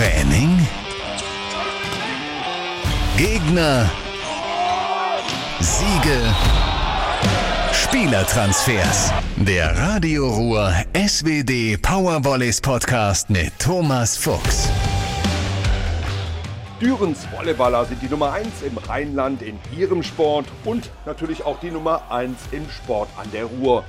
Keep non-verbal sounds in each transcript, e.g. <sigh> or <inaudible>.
Training? Gegner? Siege? Spielertransfers. Der Radio Ruhr SWD Powervolleys Podcast mit Thomas Fuchs. Dürens Volleyballer sind die Nummer 1 im Rheinland in ihrem Sport und natürlich auch die Nummer 1 im Sport an der Ruhr.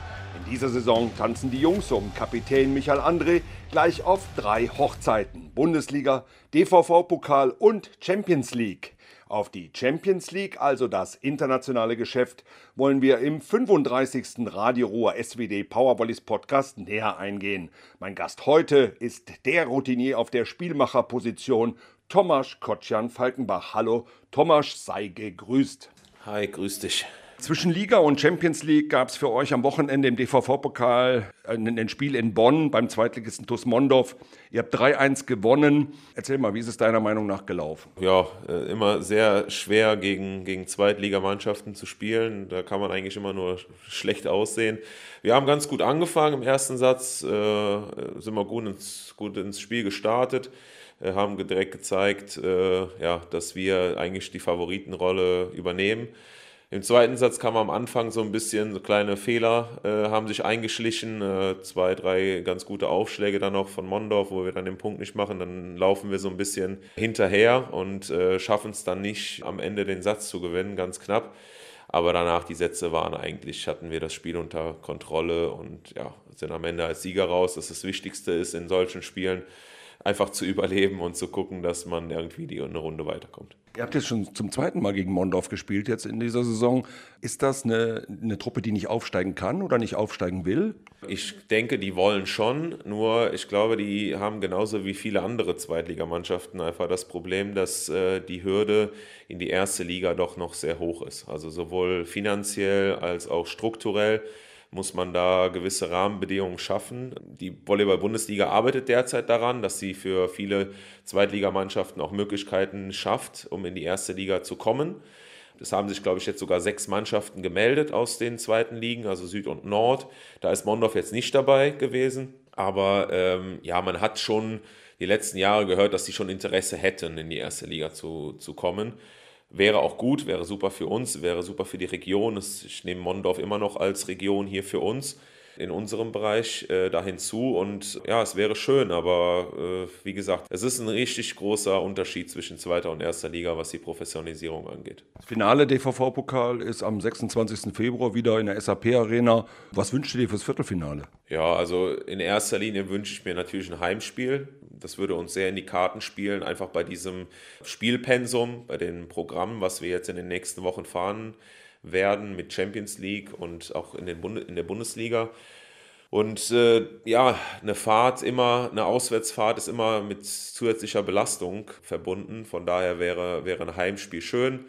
Dieser Saison tanzen die Jungs um Kapitän Michael André gleich auf drei Hochzeiten. Bundesliga, DVV-Pokal und Champions League. Auf die Champions League, also das internationale Geschäft, wollen wir im 35. Radio Ruhr SWD Powervolleys Podcast näher eingehen. Mein Gast heute ist der Routinier auf der Spielmacherposition, Tomasz Kotschan-Falkenbach. Hallo, Tomasz, sei gegrüßt. Hi, grüß dich. Zwischen Liga und Champions League gab es für euch am Wochenende im DVV-Pokal ein, ein, Spiel in Bonn beim Zweitligisten TuS Mondorf. Ihr habt 3-1 gewonnen. Erzähl mal, wie ist es deiner Meinung nach gelaufen? Ja, äh, immer sehr schwer gegen, gegen Zweitligamannschaften zu spielen. Da kann man eigentlich immer nur schlecht aussehen. Wir haben ganz gut angefangen im ersten Satz, äh, sind wir gut ins, gut ins Spiel gestartet äh, haben direkt gezeigt, äh, ja, dass wir eigentlich die Favoritenrolle übernehmen. Im zweiten Satz kam am Anfang so ein bisschen so kleine Fehler, äh, haben sich eingeschlichen, äh, zwei, drei ganz gute Aufschläge dann noch von Mondorf, wo wir dann den Punkt nicht machen, dann laufen wir so ein bisschen hinterher und äh, schaffen es dann nicht am Ende den Satz zu gewinnen, ganz knapp. Aber danach die Sätze waren eigentlich, hatten wir das Spiel unter Kontrolle und ja, sind am Ende als Sieger raus. Das ist das Wichtigste ist in solchen Spielen einfach zu überleben und zu gucken, dass man irgendwie die eine Runde weiterkommt. Ihr habt jetzt schon zum zweiten Mal gegen Mondorf gespielt jetzt in dieser Saison. Ist das eine, eine Truppe, die nicht aufsteigen kann oder nicht aufsteigen will? Ich denke, die wollen schon, nur ich glaube, die haben genauso wie viele andere Zweitligamannschaften einfach das Problem, dass äh, die Hürde in die erste Liga doch noch sehr hoch ist. Also sowohl finanziell als auch strukturell muss man da gewisse Rahmenbedingungen schaffen. Die Volleyball-Bundesliga arbeitet derzeit daran, dass sie für viele Zweitligamannschaften auch Möglichkeiten schafft, um in die erste Liga zu kommen. Es haben sich, glaube ich, jetzt sogar sechs Mannschaften gemeldet aus den zweiten Ligen, also Süd und Nord. Da ist Mondorf jetzt nicht dabei gewesen. Aber ähm, ja, man hat schon die letzten Jahre gehört, dass sie schon Interesse hätten, in die erste Liga zu, zu kommen. Wäre auch gut, wäre super für uns, wäre super für die Region. Ich nehme Mondorf immer noch als Region hier für uns in unserem Bereich äh, da hinzu. Und ja, es wäre schön, aber äh, wie gesagt, es ist ein richtig großer Unterschied zwischen zweiter und erster Liga, was die Professionalisierung angeht. Das Finale DVV-Pokal ist am 26. Februar wieder in der SAP-Arena. Was wünschst du dir fürs Viertelfinale? Ja, also in erster Linie wünsche ich mir natürlich ein Heimspiel das würde uns sehr in die Karten spielen, einfach bei diesem Spielpensum, bei dem Programm, was wir jetzt in den nächsten Wochen fahren werden mit Champions League und auch in, den Bund in der Bundesliga. Und äh, ja, eine Fahrt immer, eine Auswärtsfahrt ist immer mit zusätzlicher Belastung verbunden. Von daher wäre, wäre ein Heimspiel schön.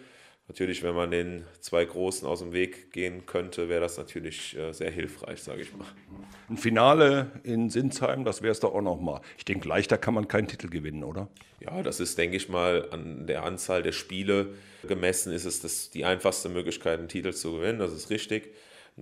Natürlich, wenn man den zwei Großen aus dem Weg gehen könnte, wäre das natürlich äh, sehr hilfreich, sage ich mal. Ein Finale in Sinsheim, das wäre es doch auch nochmal. Ich denke, leichter kann man keinen Titel gewinnen, oder? Ja, das ist, denke ich mal, an der Anzahl der Spiele gemessen, ist es das, die einfachste Möglichkeit, einen Titel zu gewinnen. Das ist richtig.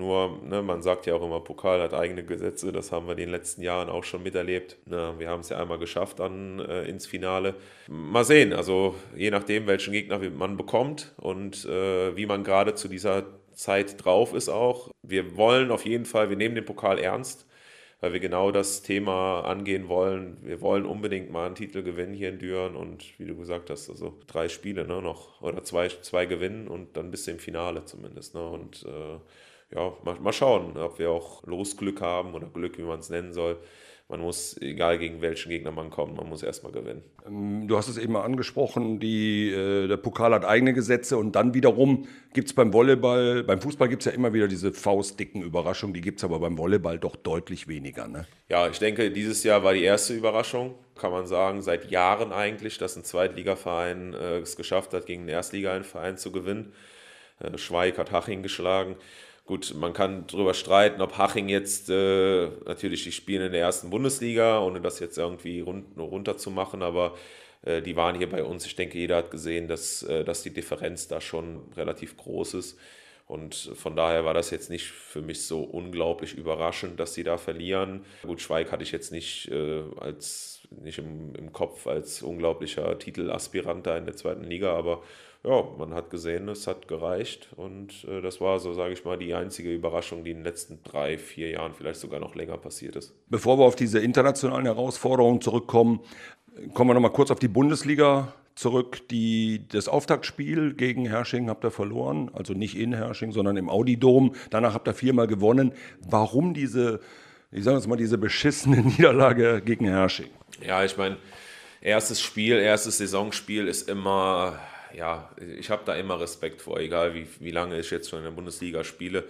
Nur, ne, man sagt ja auch immer, Pokal hat eigene Gesetze, das haben wir in den letzten Jahren auch schon miterlebt. Ne, wir haben es ja einmal geschafft dann äh, ins Finale. Mal sehen, also je nachdem, welchen Gegner man bekommt und äh, wie man gerade zu dieser Zeit drauf ist auch. Wir wollen auf jeden Fall, wir nehmen den Pokal ernst, weil wir genau das Thema angehen wollen. Wir wollen unbedingt mal einen Titel gewinnen hier in Düren und wie du gesagt hast, also drei Spiele ne, noch oder zwei, zwei gewinnen und dann bis im Finale zumindest. Ne, und äh, ja, mal, mal schauen, ob wir auch Losglück haben oder Glück, wie man es nennen soll. Man muss, egal gegen welchen Gegner man kommt, man muss erstmal gewinnen. Ähm, du hast es eben mal angesprochen, die, äh, der Pokal hat eigene Gesetze und dann wiederum gibt es beim Volleyball, beim Fußball gibt es ja immer wieder diese faustdicken Überraschungen, die gibt es aber beim Volleyball doch deutlich weniger. Ne? Ja, ich denke, dieses Jahr war die erste Überraschung, kann man sagen, seit Jahren eigentlich, dass ein Zweitligaverein äh, es geschafft hat, gegen einen Erstligaverein zu gewinnen. Äh, Schweig hat Haching geschlagen. Gut, man kann darüber streiten, ob Haching jetzt, äh, natürlich, die spielen in der ersten Bundesliga, ohne das jetzt irgendwie run runter zu machen, aber äh, die waren hier bei uns. Ich denke, jeder hat gesehen, dass, äh, dass die Differenz da schon relativ groß ist. Und von daher war das jetzt nicht für mich so unglaublich überraschend, dass sie da verlieren. Gut, Schweig hatte ich jetzt nicht äh, als nicht im, im Kopf als unglaublicher Titelaspirant da in der zweiten Liga, aber ja, man hat gesehen, es hat gereicht und äh, das war so, sage ich mal, die einzige Überraschung, die in den letzten drei, vier Jahren vielleicht sogar noch länger passiert ist. Bevor wir auf diese internationalen Herausforderungen zurückkommen, kommen wir nochmal kurz auf die Bundesliga zurück. Die, das Auftaktspiel gegen Hersching habt ihr verloren, also nicht in Hersching, sondern im Audi-Dom. Danach habt ihr viermal gewonnen. Warum diese, ich sage jetzt mal, diese beschissene <laughs> Niederlage gegen Hersching? Ja, ich meine, erstes Spiel, erstes Saisonspiel ist immer ja, ich habe da immer Respekt vor, egal wie, wie lange ich jetzt schon in der Bundesliga spiele.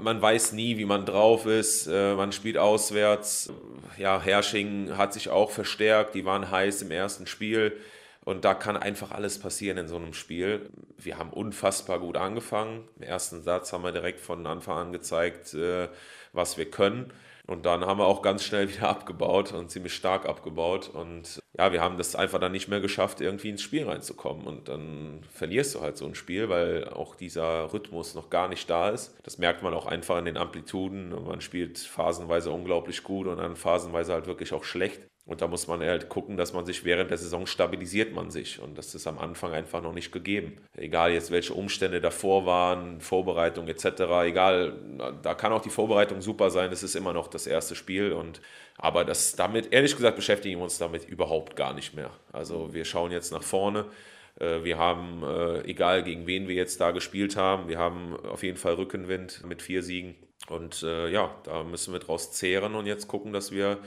Man weiß nie, wie man drauf ist. Äh, man spielt auswärts. Ja, Hersching hat sich auch verstärkt. Die waren heiß im ersten Spiel. Und da kann einfach alles passieren in so einem Spiel. Wir haben unfassbar gut angefangen. Im ersten Satz haben wir direkt von Anfang an gezeigt, äh, was wir können. Und dann haben wir auch ganz schnell wieder <laughs> abgebaut und ziemlich stark abgebaut. Und ja, wir haben das einfach dann nicht mehr geschafft, irgendwie ins Spiel reinzukommen. Und dann verlierst du halt so ein Spiel, weil auch dieser Rhythmus noch gar nicht da ist. Das merkt man auch einfach in den Amplituden. Man spielt phasenweise unglaublich gut und dann phasenweise halt wirklich auch schlecht. Und da muss man halt gucken, dass man sich während der Saison stabilisiert man sich. Und das ist am Anfang einfach noch nicht gegeben. Egal jetzt, welche Umstände davor waren, Vorbereitung etc. Egal, da kann auch die Vorbereitung super sein. Es ist immer noch das erste Spiel. Und, aber das damit, ehrlich gesagt, beschäftigen wir uns damit überhaupt gar nicht mehr. Also wir schauen jetzt nach vorne. Äh, wir haben, äh, egal gegen wen wir jetzt da gespielt haben, wir haben auf jeden Fall Rückenwind mit vier Siegen. Und äh, ja, da müssen wir draus zehren und jetzt gucken, dass wir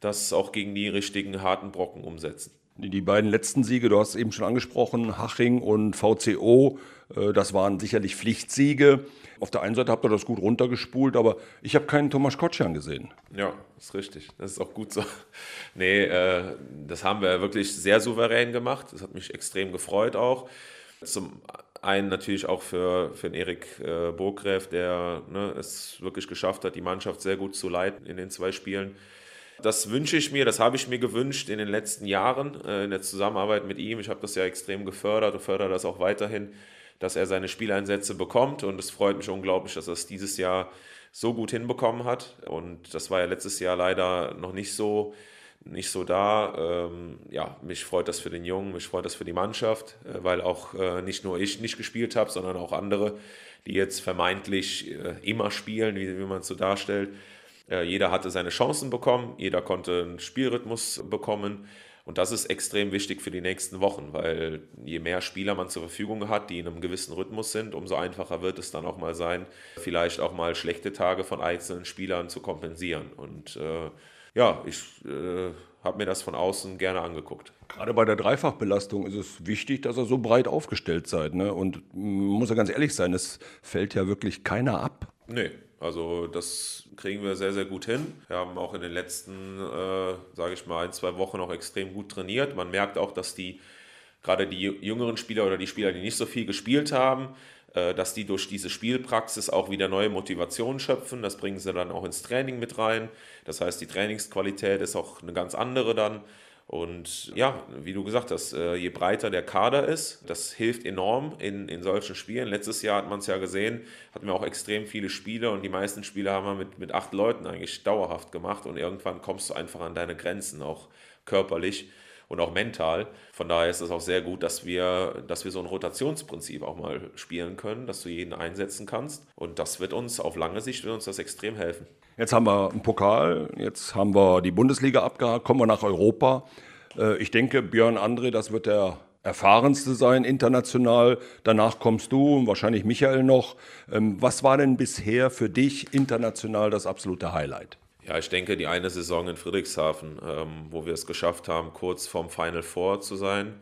das auch gegen die richtigen harten Brocken umsetzen. Die beiden letzten Siege, du hast es eben schon angesprochen, Haching und VCO, äh, das waren sicherlich Pflichtsiege. Auf der einen Seite habt ihr das gut runtergespult, aber ich habe keinen Thomas Kotschan gesehen. Ja, ist richtig. Das ist auch gut so. <laughs> Nee, äh, das haben wir wirklich sehr souverän gemacht. Das hat mich extrem gefreut auch. Zum einen natürlich auch für, für den Erik äh, Burgräf, der ne, es wirklich geschafft hat, die Mannschaft sehr gut zu leiten in den zwei Spielen. Das wünsche ich mir, das habe ich mir gewünscht in den letzten Jahren äh, in der Zusammenarbeit mit ihm. Ich habe das ja extrem gefördert und fördere das auch weiterhin, dass er seine Spieleinsätze bekommt. Und es freut mich unglaublich, dass er es dieses Jahr so gut hinbekommen hat. Und das war ja letztes Jahr leider noch nicht so, nicht so da. Ähm, ja, mich freut das für den Jungen, mich freut das für die Mannschaft, äh, weil auch äh, nicht nur ich nicht gespielt habe, sondern auch andere, die jetzt vermeintlich immer spielen, wie man es so darstellt. Äh, jeder hatte seine Chancen bekommen, jeder konnte einen Spielrhythmus bekommen. Und das ist extrem wichtig für die nächsten Wochen, weil je mehr Spieler man zur Verfügung hat, die in einem gewissen Rhythmus sind, umso einfacher wird es dann auch mal sein, vielleicht auch mal schlechte Tage von einzelnen Spielern zu kompensieren. Und äh, ja, ich äh, habe mir das von außen gerne angeguckt. Gerade bei der Dreifachbelastung ist es wichtig, dass ihr so breit aufgestellt seid. Ne? Und muss ja ganz ehrlich sein, es fällt ja wirklich keiner ab. Nee, also das kriegen wir sehr, sehr gut hin. Wir haben auch in den letzten, äh, sage ich mal, ein, zwei Wochen auch extrem gut trainiert. Man merkt auch, dass die, gerade die jüngeren Spieler oder die Spieler, die nicht so viel gespielt haben, äh, dass die durch diese Spielpraxis auch wieder neue Motivationen schöpfen. Das bringen sie dann auch ins Training mit rein. Das heißt, die Trainingsqualität ist auch eine ganz andere dann. Und ja, wie du gesagt hast, äh, je breiter der Kader ist, das hilft enorm in, in solchen Spielen. Letztes Jahr hat man es ja gesehen, hatten wir auch extrem viele Spiele und die meisten Spiele haben wir mit, mit acht Leuten eigentlich dauerhaft gemacht und irgendwann kommst du einfach an deine Grenzen, auch körperlich und auch mental. Von daher ist es auch sehr gut, dass wir, dass wir so ein Rotationsprinzip auch mal spielen können, dass du jeden einsetzen kannst. Und das wird uns auf lange Sicht wird uns das extrem helfen. Jetzt haben wir einen Pokal, jetzt haben wir die Bundesliga abgehakt, kommen wir nach Europa. Äh, ich denke, Björn André, das wird der erfahrenste sein international. Danach kommst du und wahrscheinlich Michael noch. Ähm, was war denn bisher für dich international das absolute Highlight? Ja, ich denke, die eine Saison in Friedrichshafen, ähm, wo wir es geschafft haben, kurz vorm Final Four zu sein.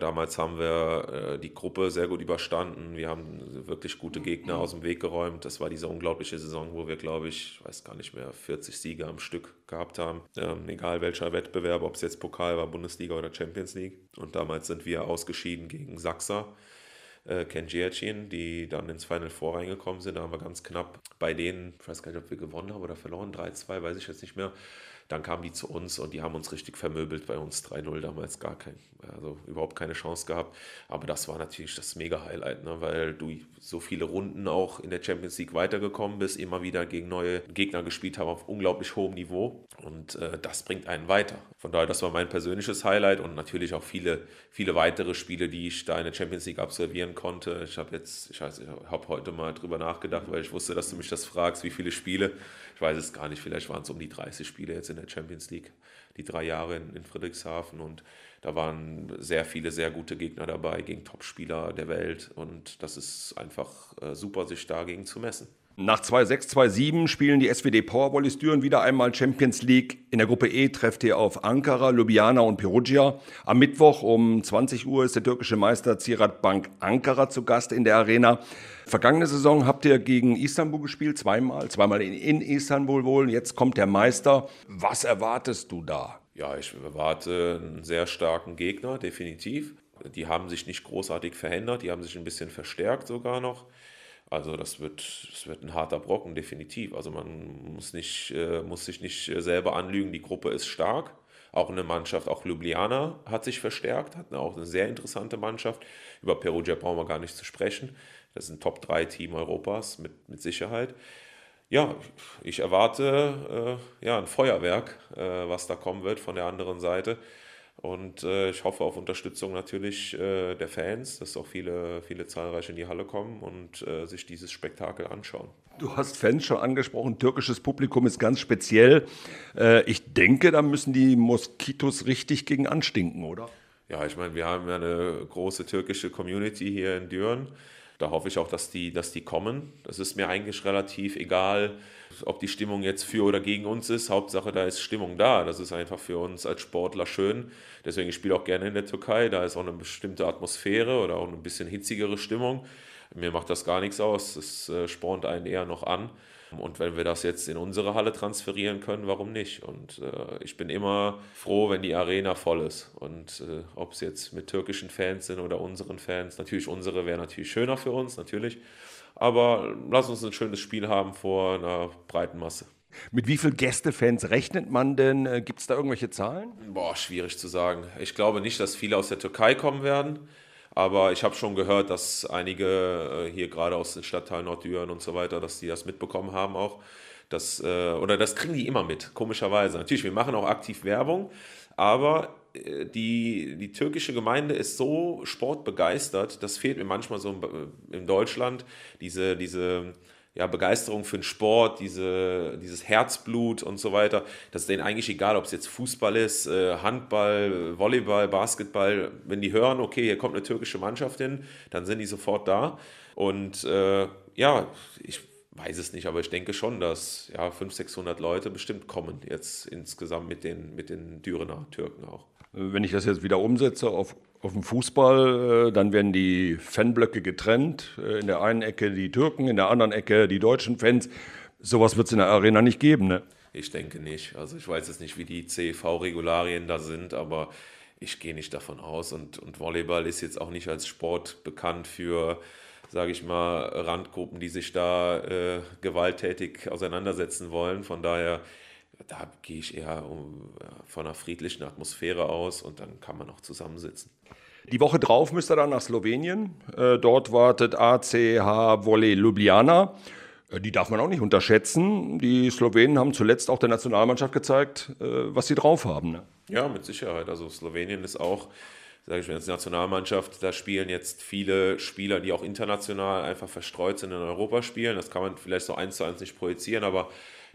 Damals haben wir äh, die Gruppe sehr gut überstanden. Wir haben wirklich gute Gegner aus dem Weg geräumt. Das war diese unglaubliche Saison, wo wir, glaube ich, weiß gar nicht mehr, 40 Siege am Stück gehabt haben. Ähm, egal welcher Wettbewerb, ob es jetzt Pokal war, Bundesliga oder Champions League. Und damals sind wir ausgeschieden gegen Sachsa. Äh, Ken Giachin, die dann ins Final Four reingekommen sind. Da haben wir ganz knapp bei denen, ich weiß gar nicht, ob wir gewonnen haben oder verloren, 3-2, weiß ich jetzt nicht mehr Dann kamen die zu uns und die haben uns richtig vermöbelt bei uns 3-0 damals gar kein, also überhaupt keine Chance gehabt. Aber das war natürlich das Mega-Highlight, ne? weil du so viele Runden auch in der Champions League weitergekommen bist, immer wieder gegen neue Gegner gespielt haben auf unglaublich hohem Niveau und äh, das bringt einen weiter. Von daher, das war mein persönliches Highlight und natürlich auch viele, viele weitere Spiele, die ich da in der Champions League absolvieren konnte. Ich habe jetzt, ich, weiß, ich habe heute mal drüber nachgedacht, weil ich wusste, dass du mich das fragst, wie viele Spiele. Ich weiß es gar nicht, vielleicht waren es um die 30 Spiele jetzt in der Champions League, die drei Jahre in, in Friedrichshafen. Und da waren sehr viele, sehr gute Gegner dabei gegen Topspieler der Welt. Und das ist einfach äh, super, sich dagegen zu messen. Nach 2-6, 2-7 spielen die SWD Powervolleys Düren wieder einmal Champions League. In der Gruppe E trefft ihr auf Ankara, Ljubljana und Perugia. Am Mittwoch um 20 Uhr ist der türkische Meister Ziraat Bank Ankara zu Gast in der Arena. Vergangene Saison habt ihr gegen Istanbul gespielt, zweimal, zweimal in, in Istanbul wohl. Jetzt kommt der Meister. Was erwartest du da? Ja, ich erwarte einen sehr starken Gegner, definitiv. Die haben sich nicht großartig verändert, die haben sich ein bisschen verstärkt sogar noch. Also das wird, das wird ein harter Brocken, definitiv. Also man muss, nicht, äh, muss sich nicht selber anlügen, die Gruppe ist stark. Auch eine Mannschaft, auch Ljubljana hat sich verstärkt, hat auch eine sehr interessante Mannschaft. Über Perugia brauchen wir gar nicht zu sprechen. Das ist ein Top-3-Team Europas mit, mit Sicherheit. Ja, ich erwarte äh, ja, ein Feuerwerk, äh, was da kommen wird von der anderen Seite. Und äh, ich hoffe auf Unterstützung natürlich äh, der Fans, dass auch viele, viele zahlreiche in die Halle kommen und äh, sich dieses Spektakel anschauen. Du hast Fans schon angesprochen, türkisches Publikum ist ganz speziell. Äh, ich denke, da müssen die Moskitos richtig gegen anstinken, oder? Ja, ich meine, wir haben ja eine große türkische Community hier in Düren. Da hoffe ich auch, dass die, dass die kommen. Das ist mir eigentlich relativ egal, ob die Stimmung jetzt für oder gegen uns ist. Hauptsache, da ist Stimmung da. Das ist einfach für uns als Sportler schön. Deswegen ich spiele auch gerne in der Türkei. Da ist auch eine bestimmte Atmosphäre oder auch ein bisschen hitzigere Stimmung. Mir macht das gar nichts aus. Das äh, spornt einen eher noch an. Und wenn wir das jetzt in unsere Halle transferieren können, warum nicht? Und äh, ich bin immer froh, wenn die Arena voll ist. Und äh, ob es jetzt mit türkischen Fans sind oder unseren Fans, natürlich unsere wäre natürlich schöner für uns, natürlich. Aber lass uns ein schönes Spiel haben vor einer breiten Masse. Mit wie vielen Gästefans rechnet man denn? Äh, Gibt es da irgendwelche Zahlen? Boah, schwierig zu sagen. Ich glaube nicht, dass viele aus der Türkei kommen werden. Aber ich habe schon gehört, dass einige äh, hier gerade aus den Stadtteilen Norddüren und so weiter, dass die das mitbekommen haben auch. Das, äh, oder das kriegen die immer mit, komischerweise. Natürlich, wir machen auch aktiv Werbung, aber äh, die, die türkische Gemeinde ist so sportbegeistert, das fehlt mir manchmal so in Deutschland, diese, diese ja, Begeisterung für den Sport, diese, dieses Herzblut und so weiter. Das ist denen eigentlich egal, ob es jetzt Fußball ist, äh, Handball, Volleyball, Basketball. Wenn die hören, okay, hier kommt eine türkische Mannschaft hin, dann sind die sofort da. Und äh, ja, ich weiß es nicht, aber ich denke schon, dass ja, 500, 600 Leute bestimmt kommen jetzt insgesamt mit den, mit den Dürener Türken auch. Wenn ich das jetzt wieder umsetze auf auf dem Fußball, äh, dann werden die Fanblöcke getrennt. Äh, in der einen Ecke die Türken, in der anderen Ecke die deutschen Fans. Sowas wird es in der Arena nicht geben, ne? Ich denke nicht. Also ich weiß jetzt nicht, wie die CV-Regularien da sind, aber ich gehe nicht davon aus. Und, und Volleyball ist jetzt auch nicht als Sport bekannt für, sage ich mal, Randgruppen, die sich da äh, gewalttätig auseinandersetzen wollen. Von daher da gehe ich eher um, von einer friedlichen Atmosphäre aus und dann kann man auch zusammensitzen. Die Woche drauf müsst ihr dann nach Slowenien. Äh, dort wartet ACH Volley Ljubljana. Äh, die darf man auch nicht unterschätzen. Die Slowenen haben zuletzt auch der Nationalmannschaft gezeigt, äh, was sie drauf haben. Ne? Ja, mit Sicherheit. Also Slowenien ist auch, sage ich mal, als Nationalmannschaft, da spielen jetzt viele Spieler, die auch international einfach verstreut sind in Europa spielen. Das kann man vielleicht so eins zu eins nicht projizieren, aber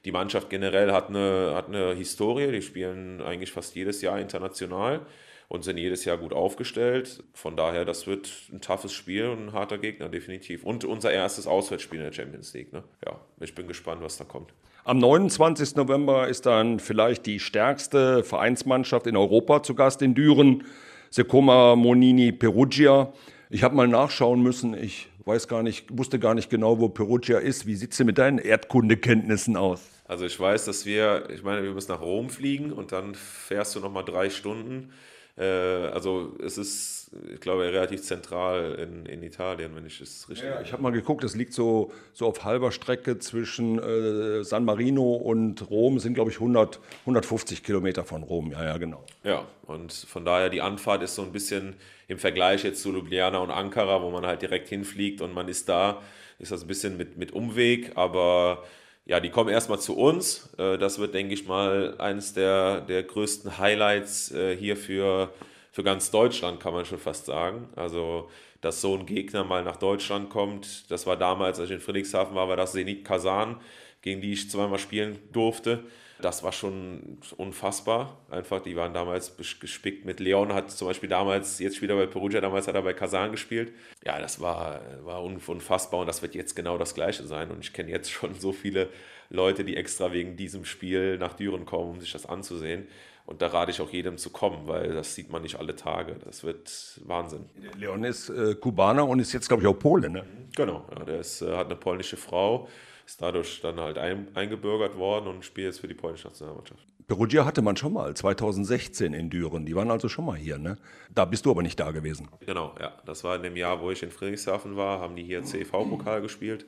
die Mannschaft generell hat eine, hat eine Historie, die spielen eigentlich fast jedes Jahr international und sind jedes Jahr gut aufgestellt. Von daher, das wird ein toughes Spiel und ein harter Gegner, definitiv. Und unser erstes Auswärtsspiel in der Champions League. Ne? Ja, ich bin gespannt, was da kommt. Am 29. November ist dann vielleicht die stärkste Vereinsmannschaft in Europa zu Gast in Düren, Secoma Monini Perugia. Ich habe mal nachschauen müssen. Ich weiß gar nicht, wusste gar nicht genau, wo Perugia ist. Wie sieht es mit deinen Erdkundekenntnissen aus? Also ich weiß, dass wir, ich meine, wir müssen nach Rom fliegen und dann fährst du nochmal drei Stunden. Äh, also es ist ich glaube, relativ zentral in, in Italien, wenn ich es richtig ja, Ich habe mal geguckt, es liegt so, so auf halber Strecke zwischen äh, San Marino und Rom. Sind, glaube ich, 100, 150 Kilometer von Rom. Ja, ja, genau. Ja, und von daher die Anfahrt ist so ein bisschen im Vergleich jetzt zu Ljubljana und Ankara, wo man halt direkt hinfliegt und man ist da, ist das ein bisschen mit, mit Umweg, aber ja, die kommen erstmal zu uns. Äh, das wird, denke ich mal, eines der, der größten Highlights äh, hier für, für ganz Deutschland, kann man schon fast sagen. Also, dass so ein Gegner mal nach Deutschland kommt, das war damals, als ich in Friedrichshafen war, war das Zenit Kasan, gegen die ich zweimal spielen durfte. Das war schon unfassbar. Einfach, die waren damals gespickt mit Leon, hat zum Beispiel damals, jetzt wieder bei Perugia, damals hat er bei Kasan gespielt. Ja, das war, war unfassbar und das wird jetzt genau das Gleiche sein. Und ich kenne jetzt schon so viele Leute, die extra wegen diesem Spiel nach Düren kommen, um sich das anzusehen. Und da rate ich auch jedem zu kommen, weil das sieht man nicht alle Tage. Das wird Wahnsinn. Leon ist äh, Kubaner und ist jetzt, glaube ich, auch Pole, ne? Genau, ja, der ist, äh, hat eine polnische Frau ist dadurch dann halt ein, eingebürgert worden und spielt jetzt für die polnische Nationalmannschaft. Perugia hatte man schon mal 2016 in Düren. Die waren also schon mal hier, ne? Da bist du aber nicht da gewesen. Genau, ja. Das war in dem Jahr, wo ich in Friedrichshafen war, haben die hier CV-Pokal gespielt.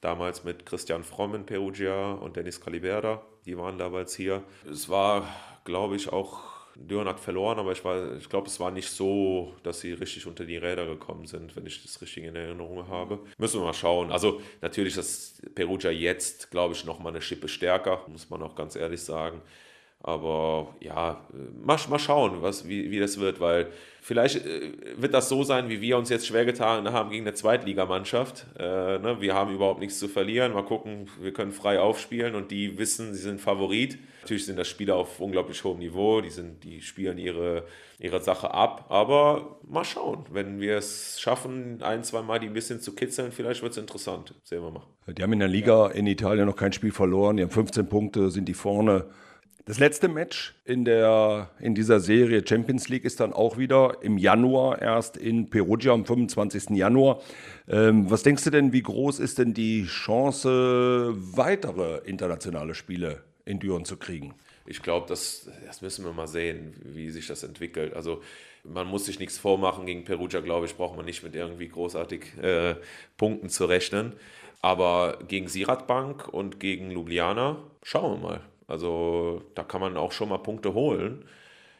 Damals mit Christian Fromm in Perugia und Dennis Caliberda. Die waren damals hier. Es war, glaube ich, auch Düren hat verloren, aber ich, ich glaube, es war nicht so, dass sie richtig unter die Räder gekommen sind, wenn ich das richtig in Erinnerung habe. Müssen wir mal schauen. Also natürlich ist Perugia jetzt, glaube ich, nochmal eine Schippe stärker, muss man auch ganz ehrlich sagen. Aber ja, mal, mal schauen, was, wie, wie das wird, weil vielleicht äh, wird das so sein, wie wir uns jetzt schwer getan haben gegen eine Zweitligamannschaft. Äh, ne? Wir haben überhaupt nichts zu verlieren. Mal gucken, wir können frei aufspielen und die wissen, sie sind Favorit. Natürlich sind das Spieler auf unglaublich hohem Niveau, die, sind, die spielen ihre, ihre Sache ab. Aber mal schauen, wenn wir es schaffen, ein, zwei Mal die ein bisschen zu kitzeln, vielleicht wird es interessant. Sehen wir mal. Die haben in der Liga in Italien noch kein Spiel verloren. Die haben 15 Punkte, sind die vorne. Das letzte Match in, der, in dieser Serie Champions League ist dann auch wieder im Januar, erst in Perugia am 25. Januar. Ähm, was denkst du denn, wie groß ist denn die Chance, weitere internationale Spiele in Düren zu kriegen? Ich glaube, das, das müssen wir mal sehen, wie sich das entwickelt. Also man muss sich nichts vormachen. Gegen Perugia, glaube ich, braucht man nicht mit irgendwie großartig äh, Punkten zu rechnen. Aber gegen Sirat Bank und gegen Ljubljana, schauen wir mal. Also da kann man auch schon mal Punkte holen.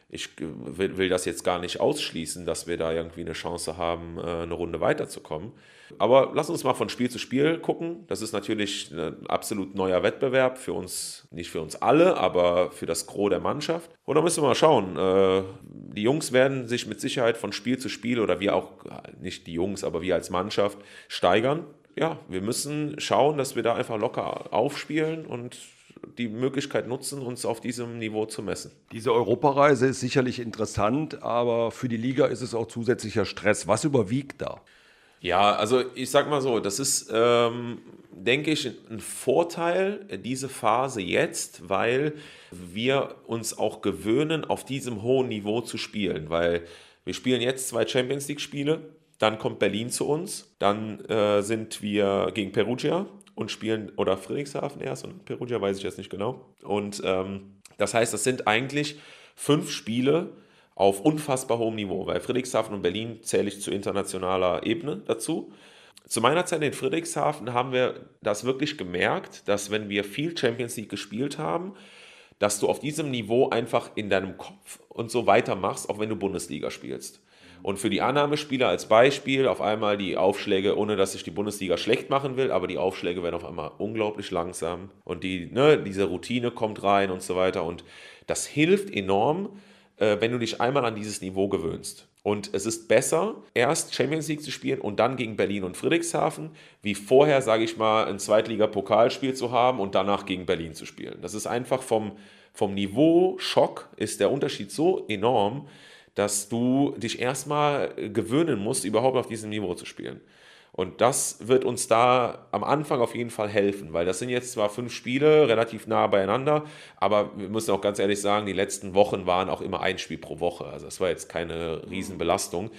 Ich will, das jetzt gar nicht ausschließen, dass wir da irgendwie eine Chance haben, äh, eine Runde weiterzukommen. Aber lass uns mal von Spiel zu Spiel gucken. Das ist natürlich ein absolut neuer Wettbewerb für uns, nicht für uns alle, aber für das Gros der Mannschaft. Und da müssen wir mal schauen. Äh, die Jungs werden sich mit Sicherheit von Spiel zu Spiel oder wir auch, nicht die Jungs, aber wir als Mannschaft steigern. Ja, wir müssen schauen, dass wir da einfach locker aufspielen und die Möglichkeit nutzen, uns auf diesem Niveau zu messen. Diese Europareise ist sicherlich interessant, aber für die Liga ist es auch zusätzlicher Stress. Was überwiegt da? Ja, also ich sag mal so, das ist, ähm, denke ich, ein Vorteil, diese Phase jetzt, weil wir uns auch gewöhnen, auf diesem hohen Niveau zu spielen, weil wir spielen jetzt zwei Champions League-Spiele, dann kommt Berlin zu uns, dann äh, sind wir gegen Perugia, und spielen, oder Friedrichshafen erst und Perugia weiß ich jetzt nicht genau. Und ähm, das heißt, das sind eigentlich fünf Spiele auf unfassbar hohem Niveau, weil Friedrichshafen und Berlin zähle ich zu internationaler Ebene dazu. Zu meiner Zeit in Friedrichshafen haben wir das wirklich gemerkt, dass wenn wir viel Champions League gespielt haben, dass du auf diesem Niveau einfach in deinem Kopf und so weitermachst, auch wenn du Bundesliga spielst. Und für die Annahmespieler als Beispiel auf einmal die Aufschläge, ohne dass ich die Bundesliga schlecht machen will, aber die Aufschläge werden auf einmal unglaublich langsam und die, ne, diese Routine kommt rein und so weiter. Und das hilft enorm, äh, wenn du dich einmal an dieses Niveau gewöhnst. Und es ist besser, erst Champions League zu spielen und dann gegen Berlin und Friedrichshafen, wie vorher, sage ich mal, ein Zweitliga-Pokalspiel zu haben und danach gegen Berlin zu spielen. Das ist einfach vom, vom Niveau Schock ist der Unterschied so enorm, dass du dich erstmal gewöhnen musst, überhaupt auf diesem Niveau zu spielen. Und das wird uns da am Anfang auf jeden Fall helfen, weil das sind jetzt zwar fünf Spiele relativ nah beieinander, aber wir müssen auch ganz ehrlich sagen, die letzten Wochen waren auch immer ein Spiel pro Woche. Also es war jetzt keine Riesenbelastung.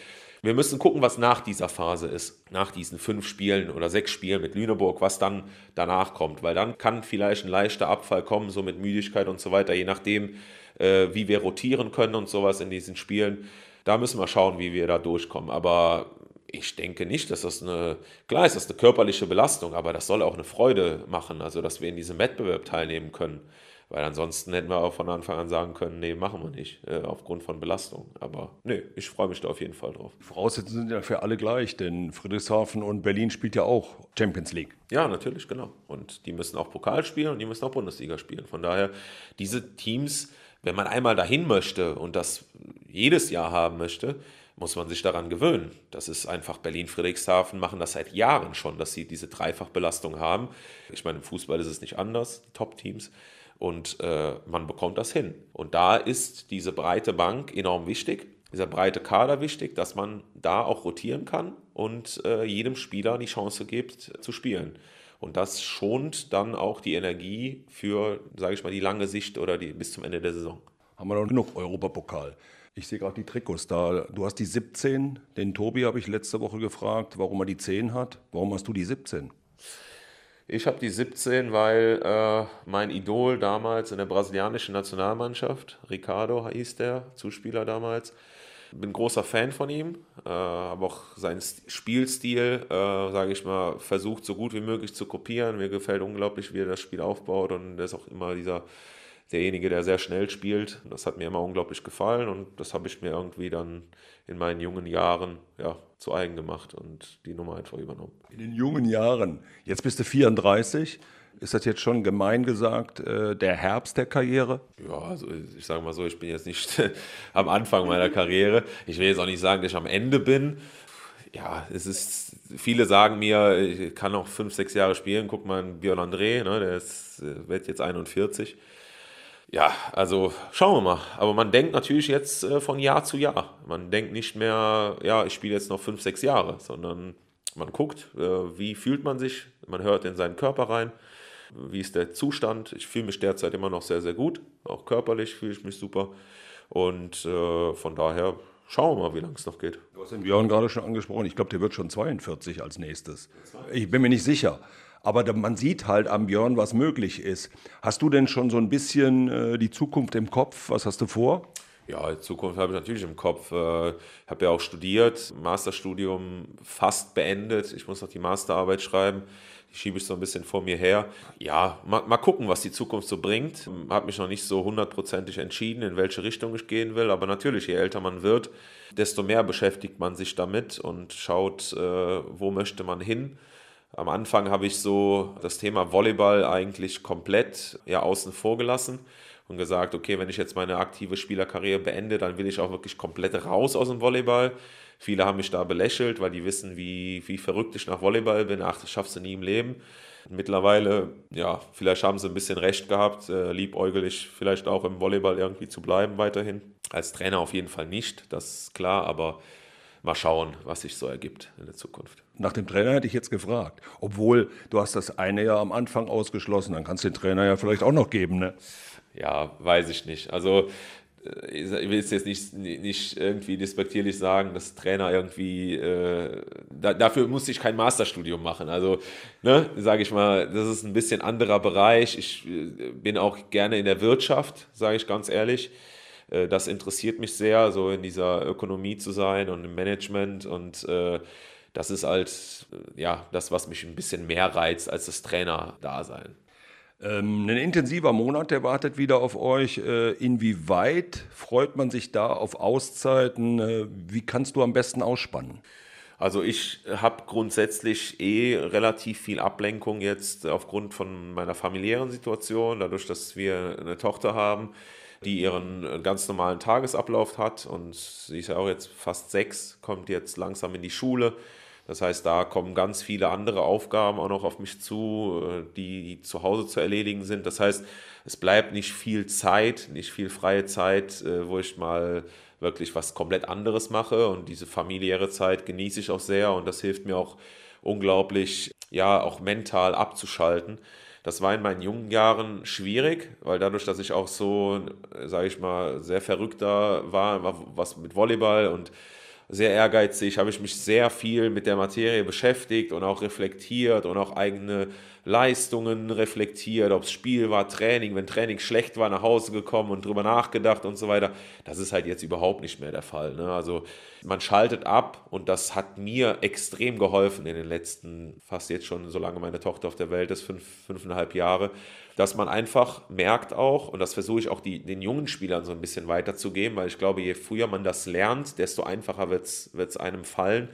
Wir müssen gucken, was nach dieser Phase ist, nach diesen fünf Spielen oder sechs Spielen mit Lüneburg, was dann danach kommt, weil dann kann vielleicht ein leichter Abfall kommen, so mit Müdigkeit und so weiter, je nachdem, äh, wie wir rotieren können und sowas in diesen Spielen. da müssen wir schauen, wie wir da durchkommen. Aber ich denke nicht, dass das eine, klar ist das eine körperliche Belastung, aber das soll auch eine Freude machen, also dass wir in diesem Wettbewerb teilnehmen können. Weil ansonsten hätten wir auch von Anfang an sagen können, nee, machen wir nicht, äh, aufgrund von Belastung. Aber nee, ich freue mich da auf jeden Fall drauf. Die Voraussetzungen sind ja für alle gleich, denn Friedrichshafen und Berlin spielt ja auch Champions League. Ja, natürlich, genau. Und die müssen auch Pokal spielen und die müssen auch Bundesliga spielen. Von daher, diese Teams, wenn man einmal dahin möchte und das jedes Jahr haben möchte, muss man sich daran gewöhnen. Das ist einfach Berlin-Friedrichshafen machen das seit Jahren schon, dass sie diese Dreifachbelastung haben. Ich meine, im Fußball ist es nicht anders, Top-Teams. Und äh, man bekommt das hin. Und da ist diese breite Bank enorm wichtig, dieser breite Kader wichtig, dass man da auch rotieren kann und äh, jedem Spieler die Chance gibt zu spielen. Und das schont dann auch die Energie für, sage ich mal, die lange Sicht oder die, bis zum Ende der Saison. Haben wir noch genug Europapokal? Ich sehe gerade die Trikots da. Du hast die 17. Den Tobi habe ich letzte Woche gefragt, warum er die 10 hat. Warum hast du die 17? Ich habe die 17, weil äh, mein Idol damals in der brasilianischen Nationalmannschaft, Ricardo hieß der, Zuspieler damals, bin großer Fan von ihm, äh, habe auch seinen Spielstil, äh, sage ich mal, versucht so gut wie möglich zu kopieren. Mir gefällt unglaublich, wie er das Spiel aufbaut und er ist auch immer dieser derjenige, der sehr schnell spielt. Das hat mir immer unglaublich gefallen und das habe ich mir irgendwie dann in meinen jungen Jahren ja, zu eigen gemacht und die Nummer einfach übernommen. In den jungen Jahren. Jetzt bist du 34. Ist das jetzt schon gemein gesagt, äh, der Herbst der Karriere? Ja, also ich sage mal so, ich bin jetzt nicht <laughs> am Anfang meiner Karriere. Ich will jetzt auch nicht sagen, dass ich am Ende bin. Ja, es ist, viele sagen mir, ich kann noch fünf, sechs Jahre spielen. Guck mal, Björn André, ne, der ist, äh, wird jetzt 41. Ja, also schauen wir mal. Aber man denkt natürlich jetzt äh, von Jahr zu Jahr. Man denkt nicht mehr, ja, ich spiele jetzt noch fünf, sechs Jahre, sondern man guckt, äh, wie fühlt man sich, man hört in seinen Körper rein, wie ist der Zustand. Ich fühle mich derzeit immer noch sehr, sehr gut. Auch körperlich fühle ich mich super. Und äh, von daher schauen wir mal, wie lange es noch geht. Du hast den Björn gerade schon angesprochen. Ich glaube, der wird schon 42 als nächstes. Ich bin mir nicht sicher. Aber man sieht halt am Björn, was möglich ist. Hast du denn schon so ein bisschen äh, die Zukunft im Kopf? Was hast du vor? Ja, die Zukunft habe ich natürlich im Kopf. Ich äh, habe ja auch studiert, Masterstudium fast beendet. Ich muss noch die Masterarbeit schreiben. Die schiebe ich so ein bisschen vor mir her. Ja, mal, mal gucken, was die Zukunft so bringt. Habe mich noch nicht so hundertprozentig entschieden, in welche Richtung ich gehen will. Aber natürlich, je älter man wird, desto mehr beschäftigt man sich damit und schaut, äh, wo möchte man hin. Am Anfang habe ich so das Thema Volleyball eigentlich komplett ja, außen vor gelassen und gesagt, okay, wenn ich jetzt meine aktive Spielerkarriere beende, dann will ich auch wirklich komplett raus aus dem Volleyball. Viele haben mich da belächelt, weil die wissen, wie, wie verrückt ich nach Volleyball bin. Ach, das schaffst du nie im Leben. Mittlerweile, ja, vielleicht haben sie ein bisschen recht gehabt, äh, liebäugelig vielleicht auch im Volleyball irgendwie zu bleiben weiterhin. Als Trainer auf jeden Fall nicht, das ist klar, aber mal schauen, was sich so ergibt in der Zukunft. Nach dem Trainer hätte ich jetzt gefragt. Obwohl, du hast das eine ja am Anfang ausgeschlossen, dann kannst du den Trainer ja vielleicht auch noch geben, ne? Ja, weiß ich nicht. Also ich will es jetzt nicht, nicht irgendwie despektierlich sagen, dass Trainer irgendwie, äh, da, dafür musste ich kein Masterstudium machen. Also, ne, sage ich mal, das ist ein bisschen anderer Bereich. Ich äh, bin auch gerne in der Wirtschaft, sage ich ganz ehrlich. Äh, das interessiert mich sehr, so in dieser Ökonomie zu sein und im Management und äh, das ist halt äh, ja das, was mich ein bisschen mehr reizt als das Trainer-Dasein. Ähm, ein intensiver Monat, der wartet wieder auf euch. Äh, inwieweit freut man sich da auf Auszeiten? Äh, wie kannst du am besten ausspannen? Also ich habe grundsätzlich eh relativ viel Ablenkung jetzt aufgrund von meiner familiären Situation, dadurch, dass wir eine Tochter haben die ihren ganz normalen Tagesablauf hat und sie ist ja auch jetzt fast sechs, kommt jetzt langsam in die Schule. Das heißt, da kommen ganz viele andere Aufgaben auch noch auf mich zu, äh, die zu Hause zu erledigen sind. Das heißt, es bleibt nicht viel Zeit, nicht viel freie Zeit, äh, wo ich mal wirklich was komplett anderes mache. Und diese familiäre Zeit genieße ich auch sehr und das hilft mir auch unglaublich, ja, auch mental abzuschalten. Das war in meinen jungen Jahren schwierig, weil dadurch, dass ich auch so, sage ich mal, sehr verrückter war, was mit Volleyball und sehr ehrgeizig, habe ich mich sehr viel mit der Materie beschäftigt und auch reflektiert und auch eigene Leistungen reflektiert, ob es Spiel war, Training, wenn Training schlecht war, nach Hause gekommen und drüber nachgedacht und so weiter. Das ist halt jetzt überhaupt nicht mehr der Fall. Ne? Also man schaltet ab und das hat mir extrem geholfen in den letzten, fast jetzt schon, solange meine Tochter auf der Welt ist, fünf, fünfeinhalb Jahre, dass man einfach merkt auch, und das versuche ich auch die, den jungen Spielern so ein bisschen weiterzugeben, weil ich glaube, je früher man das lernt, desto einfacher wird es einem fallen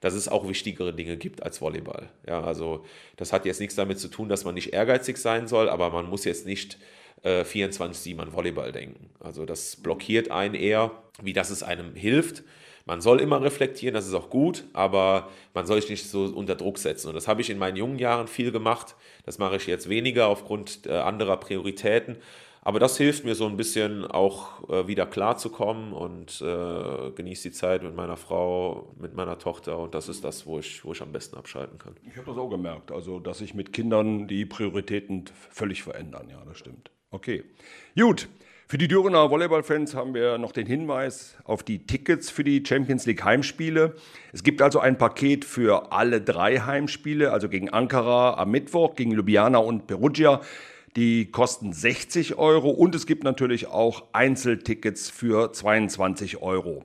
dass es auch wichtigere Dinge gibt als Volleyball. Ja, also das hat jetzt nichts damit zu tun, dass man nicht ehrgeizig sein soll, aber man muss jetzt nicht äh, 24-7 an Volleyball denken. Also das blockiert einen eher, wie dass es einem hilft. Man soll immer reflektieren, das ist auch gut, aber man soll sich nicht so unter Druck setzen. Und das habe ich in meinen jungen Jahren viel gemacht. Das mache ich jetzt weniger aufgrund äh, anderer Prioritäten. Aber das hilft mir so ein bisschen auch äh, wieder klarzukommen und äh, genieße die Zeit mit meiner Frau, mit meiner Tochter und das ist das, wo ich, wo ich am besten abschalten kann. Ich habe das auch gemerkt, also dass sich mit Kindern die Prioritäten völlig verändern. Ja, das stimmt. Okay, gut. Für die Dürener Volleyballfans haben wir noch den Hinweis auf die Tickets für die Champions League Heimspiele. Es gibt also ein Paket für alle drei Heimspiele, also gegen Ankara am Mittwoch, gegen Ljubljana und Perugia. Die kosten 60 Euro und es gibt natürlich auch Einzeltickets für 22 Euro.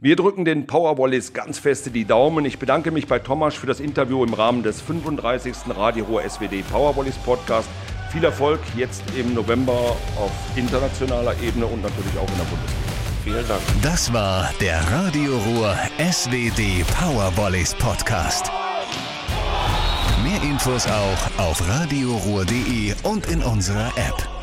Wir drücken den Powerwallis ganz feste die Daumen. Ich bedanke mich bei Thomas für das Interview im Rahmen des 35. Radio SWT Powerwallis Podcast. Viel Erfolg jetzt im November auf internationaler Ebene und natürlich auch in der Bundesliga. Vielen Dank. Das war der Radio Ruhr SWT Powerwallis Podcast. Mehr Infos auch auf radioruhr.de und in unserer App.